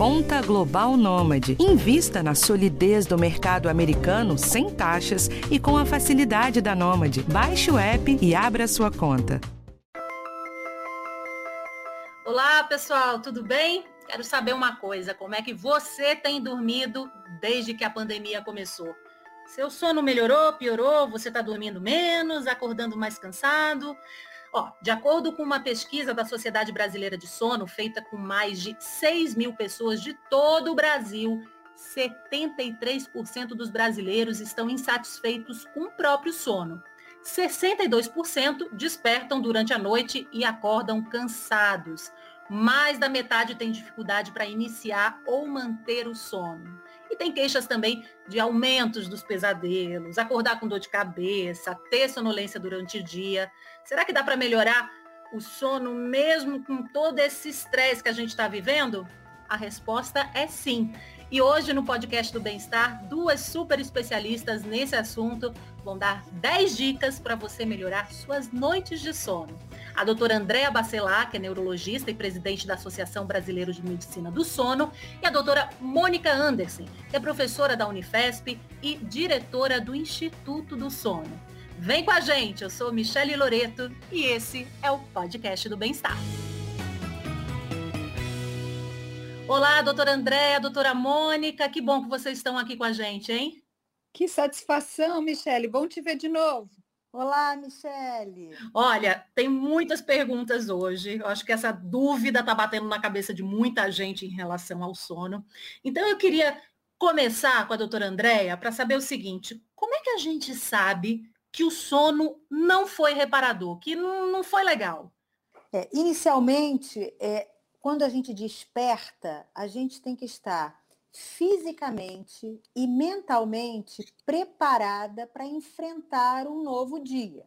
Conta Global Nômade. Invista na solidez do mercado americano sem taxas e com a facilidade da Nômade. Baixe o app e abra sua conta. Olá, pessoal, tudo bem? Quero saber uma coisa, como é que você tem dormido desde que a pandemia começou? Seu sono melhorou, piorou? Você está dormindo menos, acordando mais cansado? Ó, de acordo com uma pesquisa da Sociedade Brasileira de Sono, feita com mais de 6 mil pessoas de todo o Brasil, 73% dos brasileiros estão insatisfeitos com o próprio sono. 62% despertam durante a noite e acordam cansados. Mais da metade tem dificuldade para iniciar ou manter o sono. E tem queixas também de aumentos dos pesadelos, acordar com dor de cabeça, ter sonolência durante o dia. Será que dá para melhorar o sono mesmo com todo esse estresse que a gente está vivendo? A resposta é sim. E hoje no podcast do Bem-Estar, duas super especialistas nesse assunto vão dar 10 dicas para você melhorar suas noites de sono a doutora Andréa Bacelar, que é neurologista e presidente da Associação Brasileira de Medicina do Sono, e a doutora Mônica Anderson, que é professora da Unifesp e diretora do Instituto do Sono. Vem com a gente, eu sou Michele Loreto e esse é o podcast do Bem-Estar. Olá, doutora Andréa, doutora Mônica, que bom que vocês estão aqui com a gente, hein? Que satisfação, Michele, bom te ver de novo. Olá, Michele. Olha, tem muitas perguntas hoje. Eu acho que essa dúvida está batendo na cabeça de muita gente em relação ao sono. Então, eu queria começar com a doutora Andréia para saber o seguinte: como é que a gente sabe que o sono não foi reparador, que não foi legal? É, inicialmente, é, quando a gente desperta, a gente tem que estar fisicamente e mentalmente preparada para enfrentar um novo dia.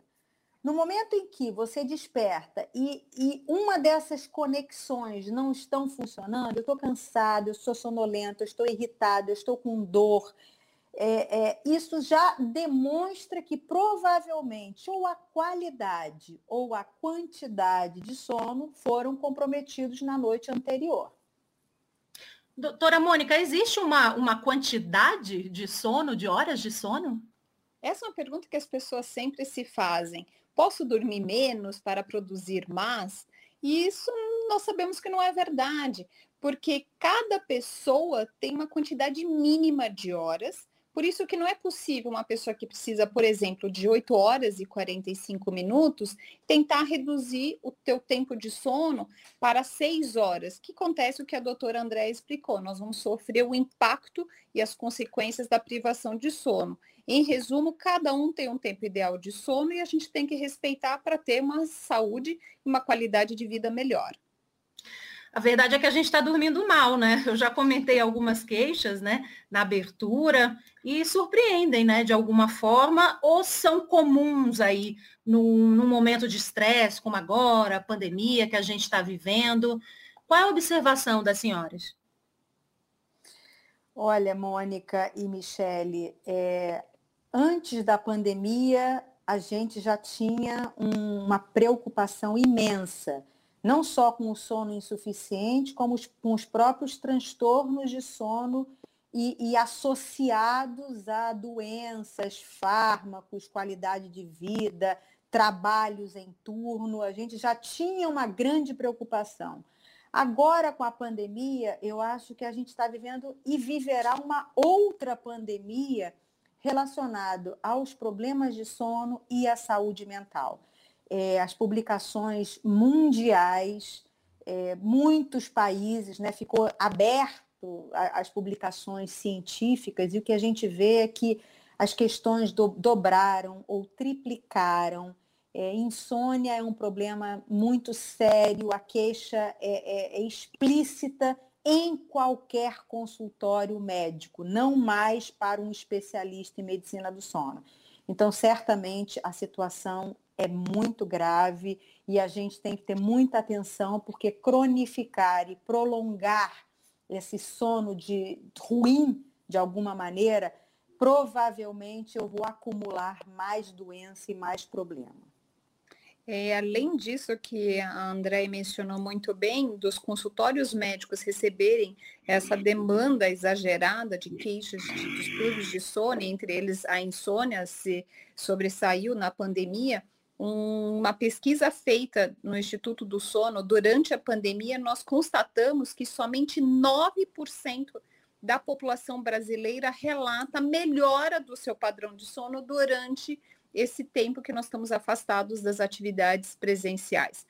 No momento em que você desperta e, e uma dessas conexões não estão funcionando, eu estou cansado, eu estou sonolento, eu estou irritado, eu estou com dor, é, é, isso já demonstra que provavelmente ou a qualidade ou a quantidade de sono foram comprometidos na noite anterior. Doutora Mônica, existe uma, uma quantidade de sono, de horas de sono? Essa é uma pergunta que as pessoas sempre se fazem. Posso dormir menos para produzir mais? E isso nós sabemos que não é verdade, porque cada pessoa tem uma quantidade mínima de horas por isso que não é possível uma pessoa que precisa, por exemplo, de 8 horas e 45 minutos, tentar reduzir o teu tempo de sono para 6 horas. Que acontece o que a doutora André explicou, nós vamos sofrer o impacto e as consequências da privação de sono. Em resumo, cada um tem um tempo ideal de sono e a gente tem que respeitar para ter uma saúde e uma qualidade de vida melhor. A verdade é que a gente está dormindo mal, né? Eu já comentei algumas queixas, né, na abertura e surpreendem, né, de alguma forma, ou são comuns aí num, num momento de estresse, como agora, a pandemia que a gente está vivendo. Qual é a observação das senhoras? Olha, Mônica e Michele, é, antes da pandemia, a gente já tinha um, uma preocupação imensa não só com o sono insuficiente, como com os próprios transtornos de sono e, e, associados a doenças, fármacos, qualidade de vida, trabalhos em turno. A gente já tinha uma grande preocupação. Agora, com a pandemia, eu acho que a gente está vivendo e viverá uma outra pandemia relacionado aos problemas de sono e à saúde mental é, as publicações mundiais, é, muitos países, né, ficou aberto às publicações científicas e o que a gente vê é que as questões do, dobraram ou triplicaram. É, insônia é um problema muito sério, a queixa é, é, é explícita em qualquer consultório médico, não mais para um especialista em medicina do sono. Então, certamente, a situação é muito grave e a gente tem que ter muita atenção, porque cronificar e prolongar esse sono de ruim, de alguma maneira, provavelmente eu vou acumular mais doença e mais problema. É, além disso que a André mencionou muito bem, dos consultórios médicos receberem essa demanda exagerada de queixas de distúrbios de sono, entre eles a insônia se sobressaiu na pandemia, uma pesquisa feita no Instituto do Sono durante a pandemia, nós constatamos que somente 9% da população brasileira relata melhora do seu padrão de sono durante esse tempo que nós estamos afastados das atividades presenciais.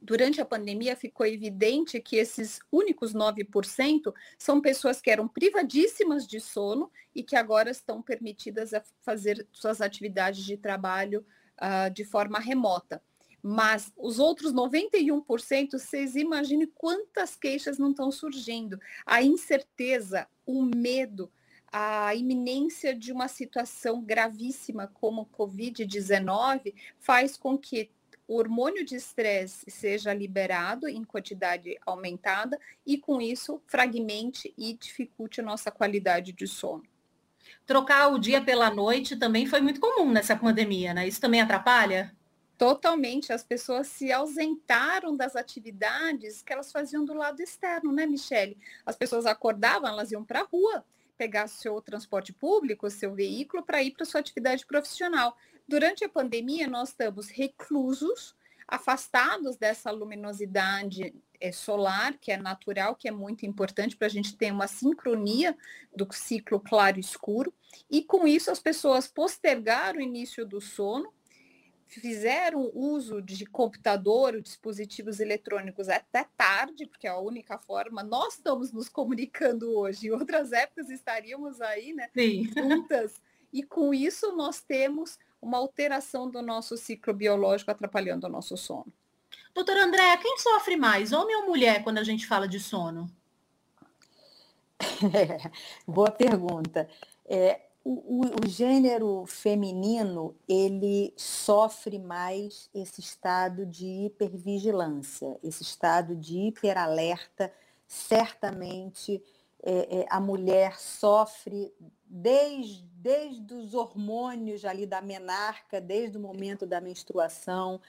Durante a pandemia, ficou evidente que esses únicos 9% são pessoas que eram privadíssimas de sono e que agora estão permitidas a fazer suas atividades de trabalho uh, de forma remota. Mas os outros 91%, vocês imaginem quantas queixas não estão surgindo. A incerteza, o medo, a iminência de uma situação gravíssima como o Covid-19 faz com que o hormônio de estresse seja liberado em quantidade aumentada e, com isso, fragmente e dificulte a nossa qualidade de sono. Trocar o dia pela noite também foi muito comum nessa pandemia, né? Isso também atrapalha? Totalmente. As pessoas se ausentaram das atividades que elas faziam do lado externo, né, Michele? As pessoas acordavam, elas iam para a rua, pegar seu transporte público, seu veículo, para ir para sua atividade profissional. Durante a pandemia, nós estamos reclusos, afastados dessa luminosidade é, solar, que é natural, que é muito importante para a gente ter uma sincronia do ciclo claro e escuro. E com isso, as pessoas postergaram o início do sono, fizeram uso de computador, dispositivos eletrônicos até tarde, porque é a única forma, nós estamos nos comunicando hoje, em outras épocas estaríamos aí, né, Sim. juntas, e com isso nós temos uma alteração do nosso ciclo biológico atrapalhando o nosso sono. Doutora Andréa, quem sofre mais, homem ou mulher, quando a gente fala de sono? É, boa pergunta. É, o, o, gênero feminino ele sofre mais esse estado de hipervigilância, esse estado de hiperalerta. Certamente é, é, a mulher sofre desde, desde os hormônios ali da menarca, desde o momento da menstruação,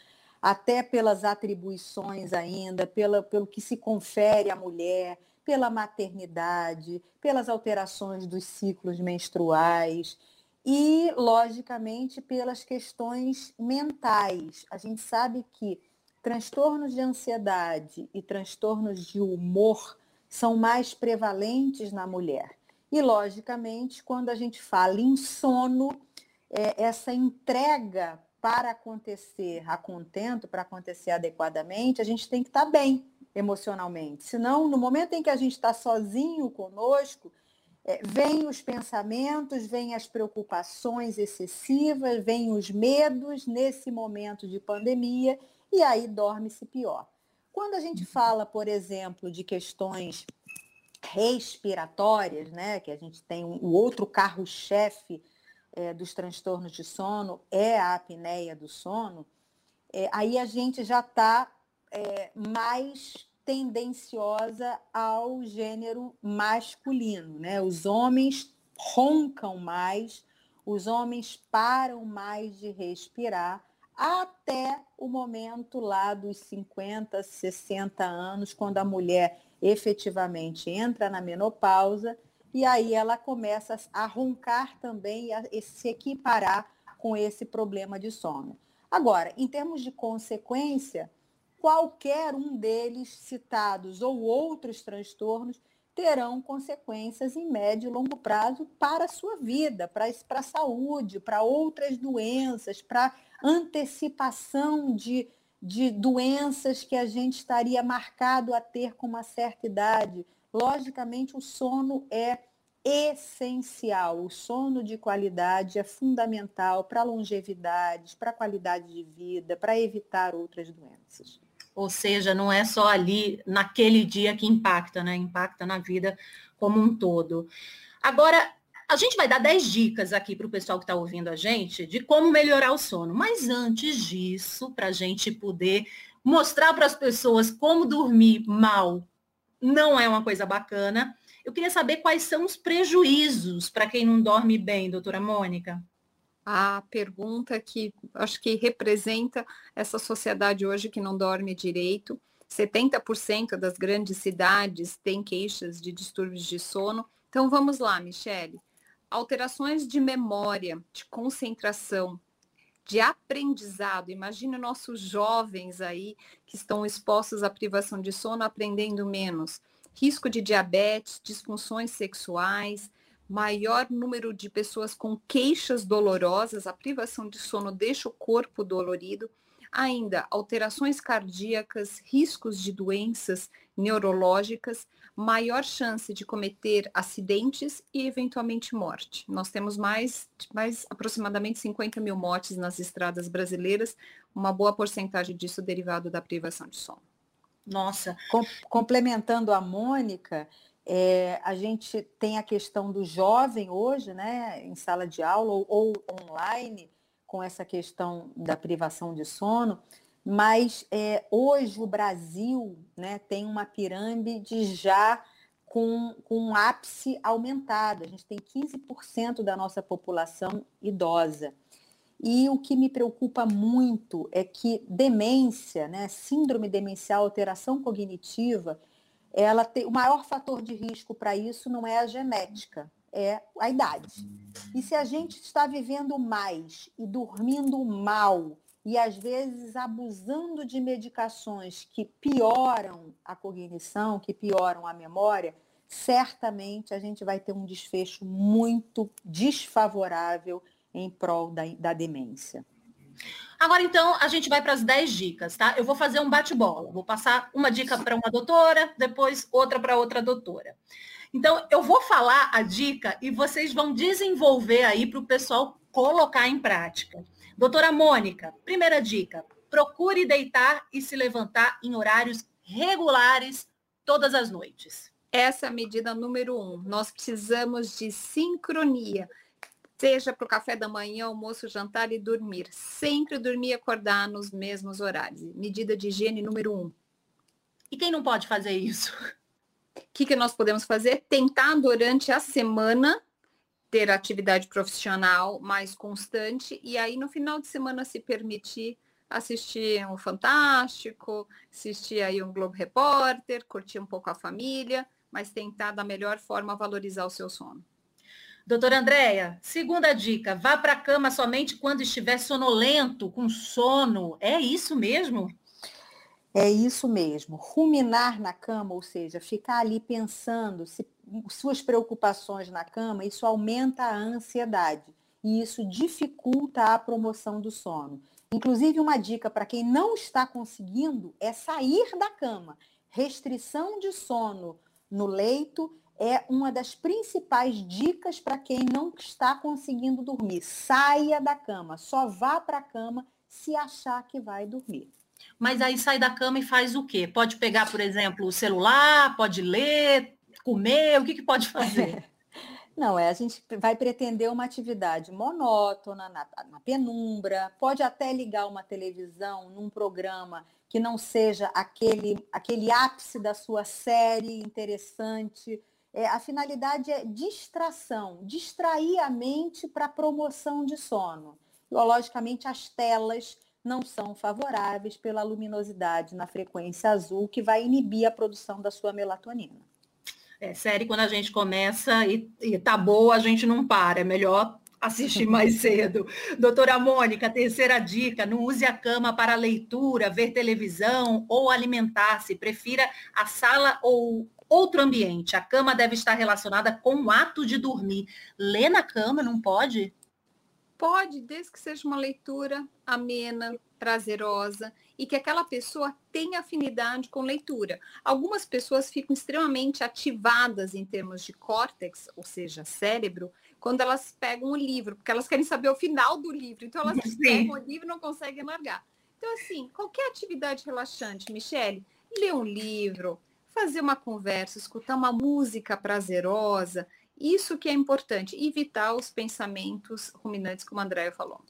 até pelas atribuições ainda, pela, pelo que se confere à mulher, pela maternidade, pelas alterações dos ciclos menstruais e, logicamente, pelas questões mentais. A gente sabe que transtornos de ansiedade e transtornos de humor são mais prevalentes na mulher. E, logicamente, quando a gente fala em sono, é, essa entrega para acontecer a contento, para acontecer adequadamente, a gente tem que estar bem emocionalmente. Senão, no momento em que a gente está sozinho conosco, é, os pensamentos, vêm as preocupações excessivas, vêm os medos nesse momento de pandemia e aí dorme-se pior. Quando a gente fala, por exemplo, de questões respiratórias, né, que a gente tem o um, outro carro-chefe é, dos transtornos de sono é a apneia do sono, é, aí a gente já está é, mais tendenciosa ao gênero masculino. Né? Os homens roncam mais, os homens param mais de respirar até o momento lá dos 50, 60 anos, quando a mulher efetivamente entra na menopausa e aí ela começa a roncar também e a se equiparar com esse problema de sono. Agora, em termos de consequência, qualquer um deles citados ou outros transtornos terão consequências em médio e longo prazo para a sua vida, para, a saúde, para outras doenças, para antecipação de, de doenças que a gente estaria marcado a ter com uma certa idade. Logicamente, o sono é essencial. O sono de qualidade é fundamental para a longevidade, para a qualidade de vida, para evitar outras doenças. Ou seja, não é só ali naquele dia que impacta, né? Impacta na vida como um todo. Agora, a gente vai dar 10 dicas aqui para o pessoal que está ouvindo a gente de como melhorar o sono. Mas antes disso, para a gente poder mostrar para as pessoas como dormir mal não é uma coisa bacana, eu queria saber quais são os prejuízos para quem não dorme bem, doutora Mônica. A pergunta que acho que representa essa sociedade hoje que não dorme direito. 70% das grandes cidades têm queixas de distúrbios de sono. Então vamos lá, Michele. Alterações de memória, de concentração, de aprendizado. Imagine nossos jovens aí que estão expostos à privação de sono aprendendo menos. Risco de diabetes, disfunções sexuais, maior número de pessoas com queixas dolorosas, a privação de sono deixa o corpo dolorido. Ainda, alterações cardíacas, riscos de doenças neurológicas, maior chance de cometer acidentes e eventualmente morte. Nós temos mais, mais aproximadamente 50 mil mortes nas estradas brasileiras, uma boa porcentagem disso derivado da privação de sono. Nossa. Com, complementando a Mônica, é, a gente tem a questão do jovem hoje, né, em sala de aula ou, ou online, com essa questão da privação de sono. Mas é, hoje o Brasil né, tem uma pirâmide já com, com um ápice aumentado. A gente tem 15% da nossa população idosa. E o que me preocupa muito é que demência, né, síndrome demencial, alteração cognitiva, ela tem o maior fator de risco para isso não é a genética, é a idade. E se a gente está vivendo mais e dormindo mal e às vezes abusando de medicações que pioram a cognição, que pioram a memória, certamente a gente vai ter um desfecho muito desfavorável em prol da, da demência. Agora, então, a gente vai para as 10 dicas, tá? Eu vou fazer um bate-bola. Vou passar uma dica para uma doutora, depois outra para outra doutora. Então, eu vou falar a dica e vocês vão desenvolver aí para o pessoal colocar em prática. Doutora Mônica, primeira dica: procure deitar e se levantar em horários regulares todas as noites. Essa é a medida número um. Nós precisamos de sincronia, seja para o café da manhã, almoço, jantar e dormir. Sempre dormir e acordar nos mesmos horários. Medida de higiene número um. E quem não pode fazer isso? O que, que nós podemos fazer? Tentar durante a semana ter atividade profissional mais constante e aí no final de semana se permitir assistir um Fantástico, assistir aí um Globo Repórter, curtir um pouco a família, mas tentar da melhor forma valorizar o seu sono. Doutora Andréia, segunda dica, vá para a cama somente quando estiver sonolento, com sono. É isso mesmo? É isso mesmo. Ruminar na cama, ou seja, ficar ali pensando, se, suas preocupações na cama, isso aumenta a ansiedade e isso dificulta a promoção do sono. Inclusive, uma dica para quem não está conseguindo é sair da cama. Restrição de sono no leito é uma das principais dicas para quem não está conseguindo dormir. Saia da cama, só vá para a cama se achar que vai dormir. Mas aí sai da cama e faz o quê? Pode pegar, por exemplo, o celular, pode ler, comer, o que, que pode fazer? Não, é, a gente vai pretender uma atividade monótona, na, na, penumbra, pode até ligar uma televisão num programa que não seja aquele, aquele ápice da sua série interessante. É, a finalidade é distração, distrair a mente para promoção de sono. logicamente, as telas não são favoráveis pela luminosidade na frequência azul, que vai inibir a produção da sua melatonina. É série, quando a gente começa e, e tá boa, a gente não para. É melhor assistir mais cedo. Doutora Mônica, terceira dica, não use a cama para leitura, ver televisão ou alimentar-se. Prefira a sala ou outro ambiente. A cama deve estar relacionada com o ato de dormir. Ler na cama não pode? Pode, desde que seja uma leitura amena, prazerosa e que aquela pessoa tenha afinidade com leitura. Algumas pessoas ficam extremamente ativadas em termos de córtex, ou seja, cérebro, quando elas pegam o livro, porque elas querem saber o final do livro. Então elas Sim. pegam o livro e não conseguem largar. Então, assim, qualquer atividade relaxante, Michele, ler um livro, fazer uma conversa, escutar uma música prazerosa, isso que é importante, evitar os pensamentos ruminantes, como a Andréia falou.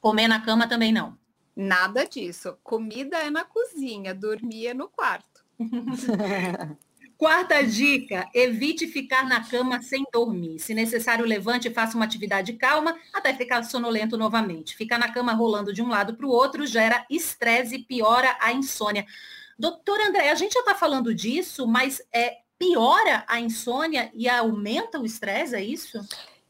Comer na cama também não. Nada disso. Comida é na cozinha, dormir é no quarto. Quarta dica: evite ficar na cama sem dormir. Se necessário, levante e faça uma atividade calma até ficar sonolento novamente. Ficar na cama rolando de um lado para o outro gera estresse e piora a insônia. Doutor André, a gente já está falando disso, mas é, piora a insônia e aumenta o estresse, é isso?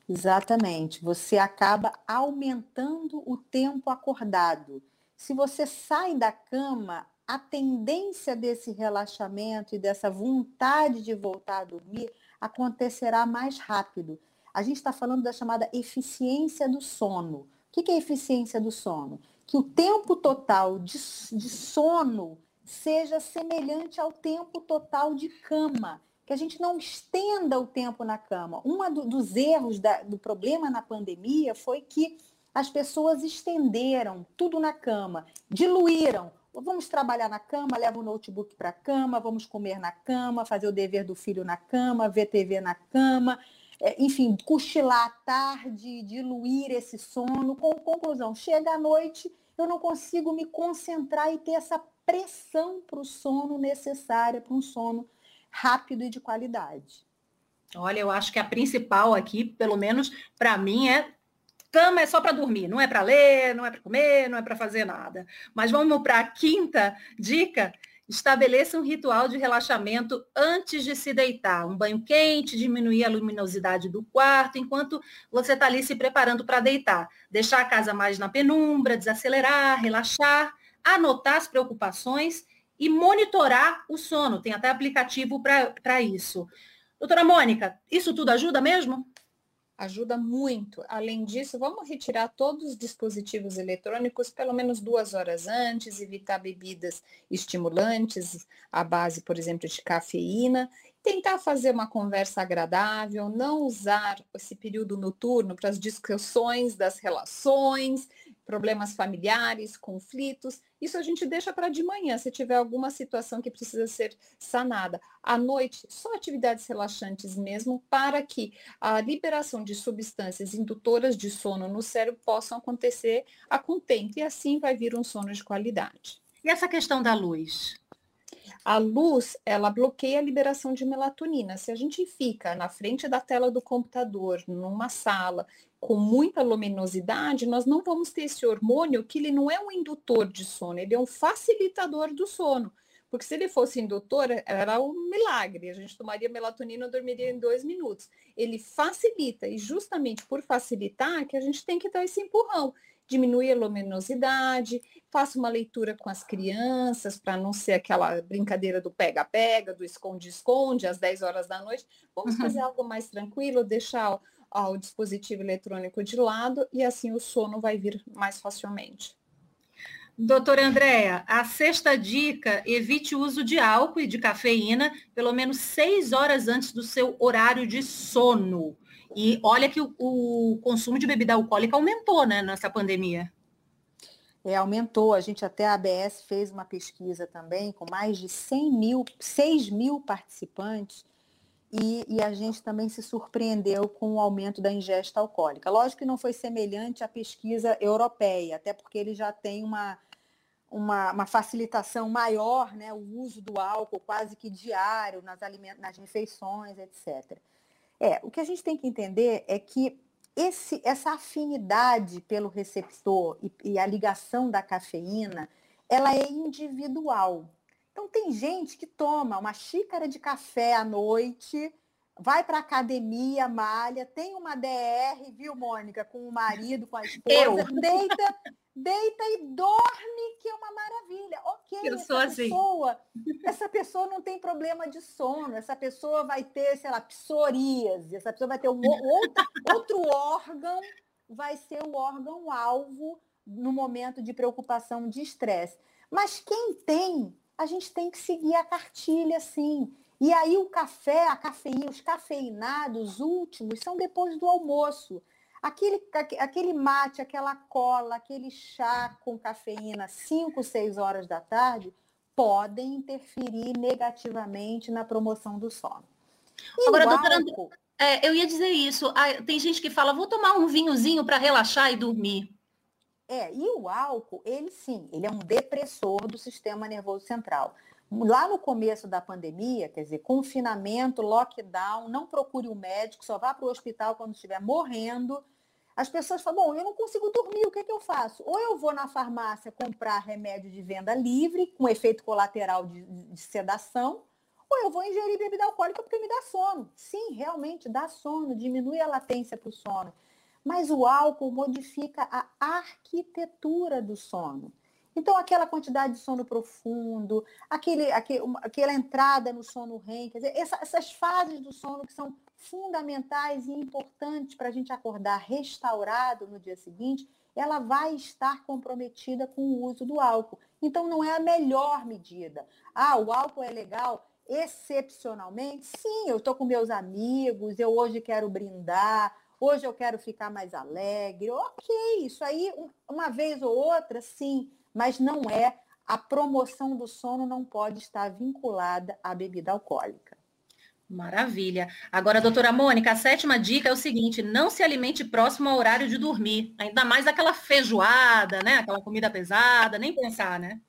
Exatamente. Você acaba aumentando o tempo acordado. Se você sai da cama, a tendência desse relaxamento e dessa vontade de voltar a dormir acontecerá mais rápido. A gente está falando da chamada eficiência do sono. O que é eficiência do sono? Que o tempo total de, de sono seja semelhante ao tempo total de cama que a gente não estenda o tempo na cama. Um do, dos erros da, do problema na pandemia foi que as pessoas estenderam tudo na cama, diluíram Vamos trabalhar na cama, leva o notebook para a cama, vamos comer na cama, fazer o dever do filho na cama, ver TV na cama, é, enfim, cochilar à tarde, diluir esse sono. Com conclusão, chega à noite, eu não consigo me concentrar e ter essa pressão para o sono necessária para um sono rápido e de qualidade. Olha, eu acho que a principal aqui, pelo menos para mim, é Cama é só para dormir, não é para ler, não é para comer, não é para fazer nada. Mas vamos para a quinta dica. Estabeleça um ritual de relaxamento antes de se deitar. Um banho quente, diminuir a luminosidade do quarto enquanto você está ali se preparando para deitar. Deixar a casa mais na penumbra, desacelerar, relaxar, anotar as preocupações e monitorar o sono. Tem até aplicativo para isso. Doutora Mônica, isso tudo ajuda mesmo? ajuda muito. Além disso, vamos retirar todos os dispositivos eletrônicos pelo menos duas horas antes, evitar bebidas estimulantes, à base, por exemplo, de cafeína, tentar fazer uma conversa agradável, não usar esse período noturno para as discussões das relações, problemas familiares, conflitos. Isso a gente deixa para de manhã, se tiver alguma situação que precisa ser sanada. À noite, só atividades relaxantes mesmo, para que a liberação de substâncias indutoras de sono no cérebro possam acontecer a contento, e assim vai vir um sono de qualidade. E essa questão da luz? A luz, ela bloqueia a liberação de melatonina. Se a gente fica na frente da tela do computador, numa sala, com muita luminosidade, nós não vamos ter esse hormônio que ele não é um indutor de sono, ele é um facilitador do sono. Porque se ele fosse indutor, era um milagre. A gente tomaria melatonina e dormiria em dois minutos. Ele facilita, e justamente por facilitar que a gente tem que dar esse empurrão diminuir a luminosidade, faça uma leitura com as crianças, para não ser aquela brincadeira do pega-pega, do esconde-esconde, às 10 horas da noite. Vamos uhum. fazer algo mais tranquilo, deixar o, o dispositivo eletrônico de lado e assim o sono vai vir mais facilmente. Doutora Andréa, a sexta dica, evite o uso de álcool e de cafeína pelo menos seis horas antes do seu horário de sono. E olha que o, o consumo de bebida alcoólica aumentou, né, nessa pandemia. É, aumentou. A gente até a ABS fez uma pesquisa também com mais de 100 mil, 6 mil participantes e, e, a gente também se surpreendeu com o aumento da ingesta alcoólica. Lógico que não foi semelhante à pesquisa europeia, até porque ele já tem uma, uma, uma facilitação maior, né, o uso do álcool quase que diário nas, nas refeições, etc. É, o que a gente tem que entender é que esse, essa afinidade pelo receptor e, e a ligação da cafeína, ela é individual. Então tem gente que toma uma xícara de café à noite, vai para academia, malha, tem uma DR, viu, Mônica, com o marido, com a esposa, Eu. deita deita e dorme, que é uma maravilha. Ok, eu essa assim. pessoa, essa pessoa não tem problema de sono, essa pessoa vai ter, sei lá, psoríase, essa pessoa vai ter um outro, outro órgão, vai ser o órgão alvo no momento de preocupação, de estresse. Mas quem tem, a gente tem que seguir a cartilha, sim. E aí o café, a cafeína, os cafeinados últimos são depois do almoço. Aquele, aquele mate, aquela cola, aquele chá com cafeína 5, 6 horas da tarde podem interferir negativamente na promoção do sono. E Agora, doutora, álcool, é, eu ia dizer isso. Ah, tem gente que fala, vou tomar um vinhozinho para relaxar e dormir. É, e o álcool, ele sim, ele é um depressor do sistema nervoso central. lá no começo da pandemia, quer dizer, confinamento, lockdown, não procure o um médico, só vá para o hospital quando estiver morrendo. As pessoas falam, bom, eu não consigo dormir, o que, é que eu faço? Ou eu vou na farmácia comprar remédio de venda livre, com efeito colateral de, de sedação, ou eu vou ingerir bebida alcoólica porque me dá sono. Sim, realmente dá sono, diminui a latência para o sono. Mas o álcool modifica a arquitetura do sono. Então, aquela quantidade de sono profundo, aquele, aquele, aquela entrada no sono REM, quer dizer, essa, essas fases do sono que são fundamentais e importantes para a gente acordar restaurado no dia seguinte, ela vai estar comprometida com o uso do álcool. Então, não é a melhor medida. Ah, o álcool é legal excepcionalmente? Sim, eu estou com meus amigos, eu hoje quero brindar, hoje eu quero ficar mais alegre. Ok, isso aí, uma vez ou outra, sim mas não é, a promoção do sono não pode estar vinculada à bebida alcoólica. Maravilha. Agora, doutora Mônica, a sétima dica é o seguinte: não se alimente próximo ao horário de dormir. Ainda mais aquela feijoada, né? Aquela comida pesada, nem pensar, né?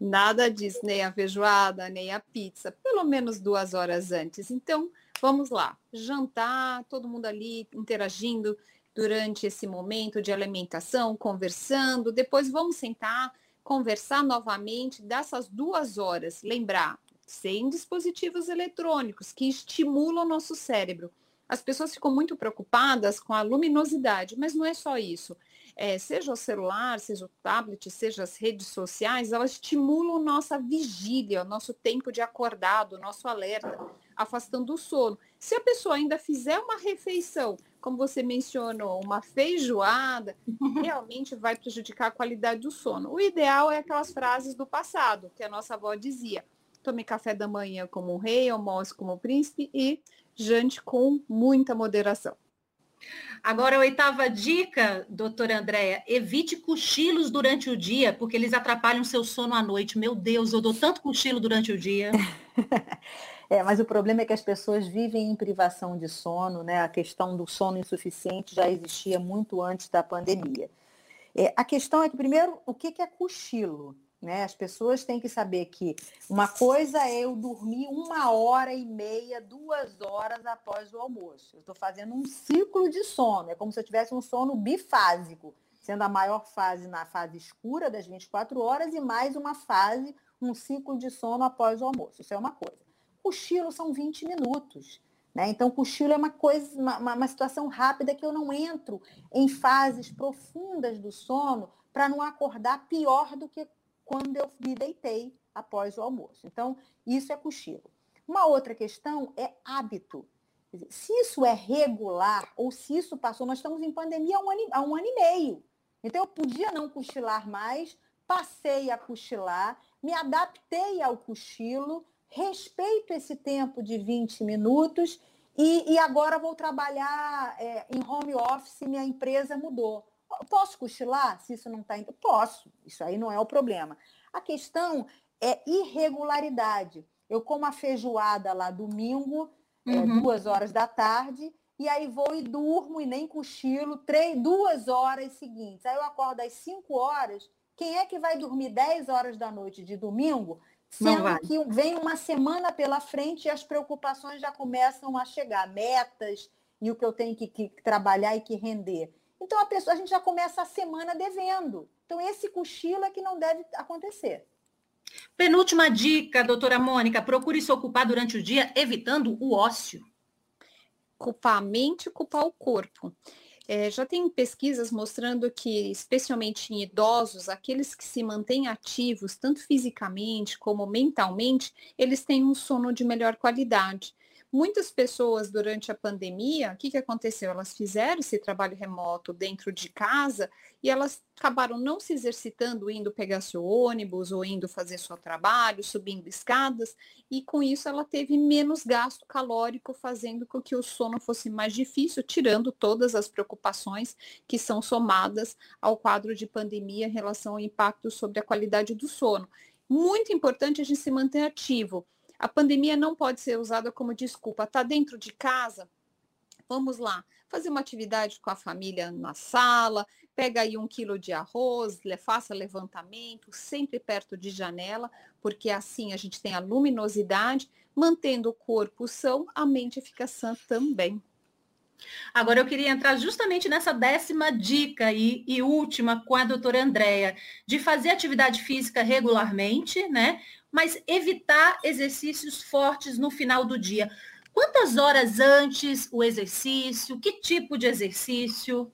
Nada disso, nem a feijoada, nem a pizza, pelo menos duas horas antes. Então, vamos lá. Jantar, todo mundo ali interagindo, durante esse momento de alimentação, conversando. Depois vamos sentar, conversar novamente dessas duas horas. Lembrar, sem dispositivos eletrônicos que estimulam o nosso cérebro. As pessoas ficam muito preocupadas com a luminosidade, mas não é só isso. É, seja o celular, seja o tablet, seja as redes sociais, elas estimulam nossa vigília, nosso tempo de acordado, nosso alerta, afastando o sono. Se a pessoa ainda fizer uma refeição como você mencionou, uma feijoada, realmente vai prejudicar a qualidade do sono. O ideal é aquelas frases do passado, que a nossa avó dizia: tome café da manhã como um rei, almoce como um príncipe e jante com muita moderação. Agora, a oitava dica, doutora Andréia, evite cochilos durante o dia, porque eles atrapalham seu sono à noite. Meu Deus, eu dou tanto cochilo durante o dia. É, mas o problema é que as pessoas vivem em privação de sono, né? A questão do sono insuficiente já existia muito antes da pandemia. É, a questão é que, primeiro, o que é cochilo? Né? As pessoas têm que saber que uma coisa é eu dormir uma hora e meia, duas horas após o almoço. Eu estou fazendo um ciclo de sono. É como se eu tivesse um sono bifásico, sendo a maior fase na fase escura das 24 horas e mais uma fase, um ciclo de sono após o almoço. Isso é uma coisa. Cochilo são 20 minutos. Né? Então, cochilo é uma coisa, uma, uma situação rápida que eu não entro em fases profundas do sono para não acordar pior do que quando eu me deitei após o almoço. Então, isso é cochilo. Uma outra questão é hábito. Dizer, se isso é regular ou se isso passou, nós estamos em pandemia há um, ano, há um ano e meio. Então, eu podia não cochilar mais, passei a cochilar, me adaptei ao cochilo, respeito esse tempo de 20 minutos e, e agora vou trabalhar é, em home office, minha empresa mudou. Posso cochilar se isso não está indo? Posso, isso aí não é o problema. A questão é irregularidade. Eu como a feijoada lá domingo, é, uhum. é, duas horas da tarde, e aí vou e durmo e nem cochilo, três, duas horas seguintes. Aí eu acordo às cinco horas. Quem é que vai dormir 10 horas da noite de domingo Sendo que vem uma semana pela frente e as preocupações já começam a chegar, metas e o que eu tenho que, que trabalhar e que render. Então a pessoa, a gente já começa a semana devendo. Então esse cochilo é que não deve acontecer. Penúltima dica, doutora Mônica, procure se ocupar durante o dia, evitando o ócio. Culpar a mente e culpar o corpo. É, já tem pesquisas mostrando que, especialmente em idosos, aqueles que se mantêm ativos, tanto fisicamente como mentalmente, eles têm um sono de melhor qualidade. Muitas pessoas durante a pandemia, o que, que aconteceu? Elas fizeram esse trabalho remoto dentro de casa e elas acabaram não se exercitando, indo pegar seu ônibus ou indo fazer seu trabalho, subindo escadas, e com isso ela teve menos gasto calórico, fazendo com que o sono fosse mais difícil, tirando todas as preocupações que são somadas ao quadro de pandemia em relação ao impacto sobre a qualidade do sono. Muito importante a gente se manter ativo a pandemia não pode ser usada como desculpa. Está dentro de casa? Vamos lá, fazer uma atividade com a família na sala, Pega aí um quilo de arroz, faça levantamento, sempre perto de janela, porque assim a gente tem a luminosidade, mantendo o corpo são, a mente fica sã também. Agora eu queria entrar justamente nessa décima dica e, e última com a doutora Andréia, de fazer atividade física regularmente, né? Mas evitar exercícios fortes no final do dia. Quantas horas antes o exercício? Que tipo de exercício?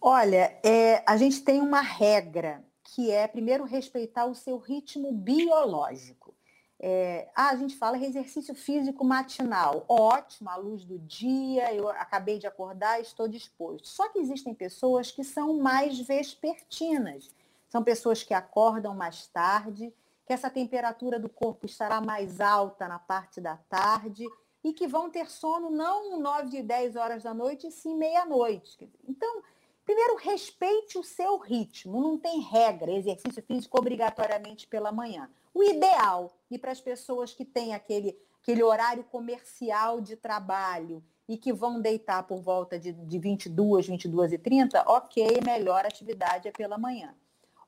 Olha, é, a gente tem uma regra que é primeiro respeitar o seu ritmo biológico. É, ah, a gente fala exercício físico matinal. Ótimo, à luz do dia, eu acabei de acordar, estou disposto. Só que existem pessoas que são mais vespertinas. São pessoas que acordam mais tarde, que essa temperatura do corpo estará mais alta na parte da tarde e que vão ter sono não 9 e 10 horas da noite, sim meia-noite. Então, primeiro, respeite o seu ritmo. Não tem regra, exercício físico obrigatoriamente pela manhã. O ideal, e para as pessoas que têm aquele, aquele horário comercial de trabalho e que vão deitar por volta de, de 22, 22 e 30, ok, melhor atividade é pela manhã.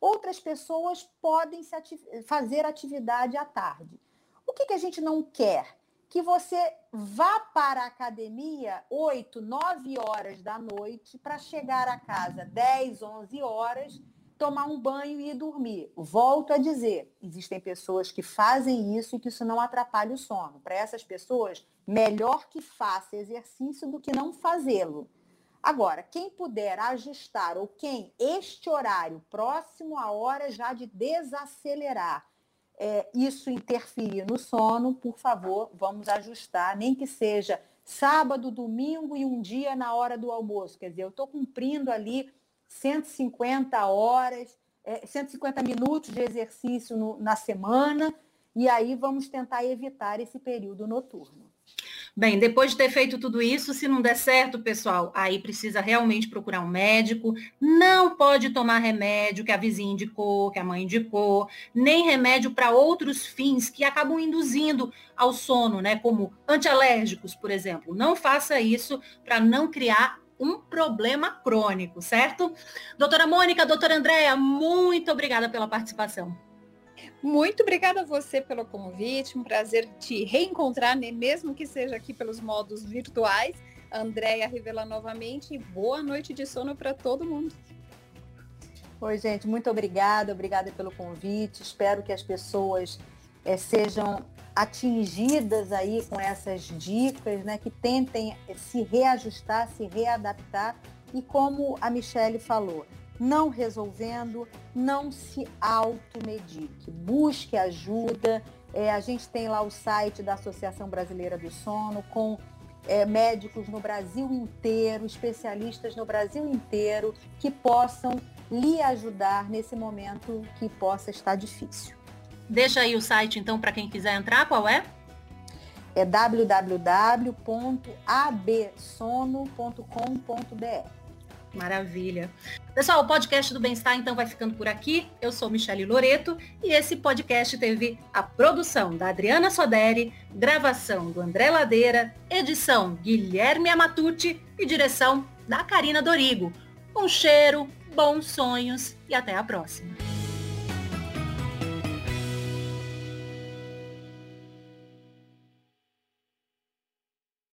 Outras pessoas podem ati fazer atividade à tarde. O que, que a gente não quer? Que você vá para a academia 8, 9 horas da noite para chegar a casa 10, 11 horas tomar um banho e ir dormir. Volto a dizer, existem pessoas que fazem isso e que isso não atrapalha o sono. Para essas pessoas, melhor que faça exercício do que não fazê-lo. Agora, quem puder ajustar ou quem este horário próximo à hora já de desacelerar, é, isso interferir no sono, por favor, vamos ajustar, nem que seja sábado, domingo e um dia na hora do almoço. Quer dizer, eu estou cumprindo ali 150 horas, é, 150 minutos de exercício no, na semana, e aí vamos tentar evitar esse período noturno. Bem, depois de ter feito tudo isso, se não der certo, pessoal, aí precisa realmente procurar um médico. Não pode tomar remédio que a vizinha indicou, que a mãe indicou, nem remédio para outros fins que acabam induzindo ao sono, né? Como antialérgicos, por exemplo. Não faça isso para não criar um problema crônico, certo? Doutora Mônica, doutora Andréia, muito obrigada pela participação. Muito obrigada a você pelo convite, um prazer te reencontrar, né? mesmo que seja aqui pelos modos virtuais. Andréia revela novamente boa noite de sono para todo mundo. Oi, gente, muito obrigada, obrigada pelo convite. Espero que as pessoas é, sejam atingidas aí com essas dicas, né, que tentem se reajustar, se readaptar e como a Michelle falou, não resolvendo, não se automedique, busque ajuda. É, a gente tem lá o site da Associação Brasileira do Sono com é, médicos no Brasil inteiro, especialistas no Brasil inteiro que possam lhe ajudar nesse momento que possa estar difícil. Deixa aí o site, então, para quem quiser entrar, qual é? É www.absono.com.br. Maravilha. Pessoal, o podcast do Bem-Estar então vai ficando por aqui. Eu sou Michele Loreto e esse podcast teve a produção da Adriana Soderi, gravação do André Ladeira, edição Guilherme Amatucci e direção da Karina Dorigo. Um cheiro, bons sonhos e até a próxima.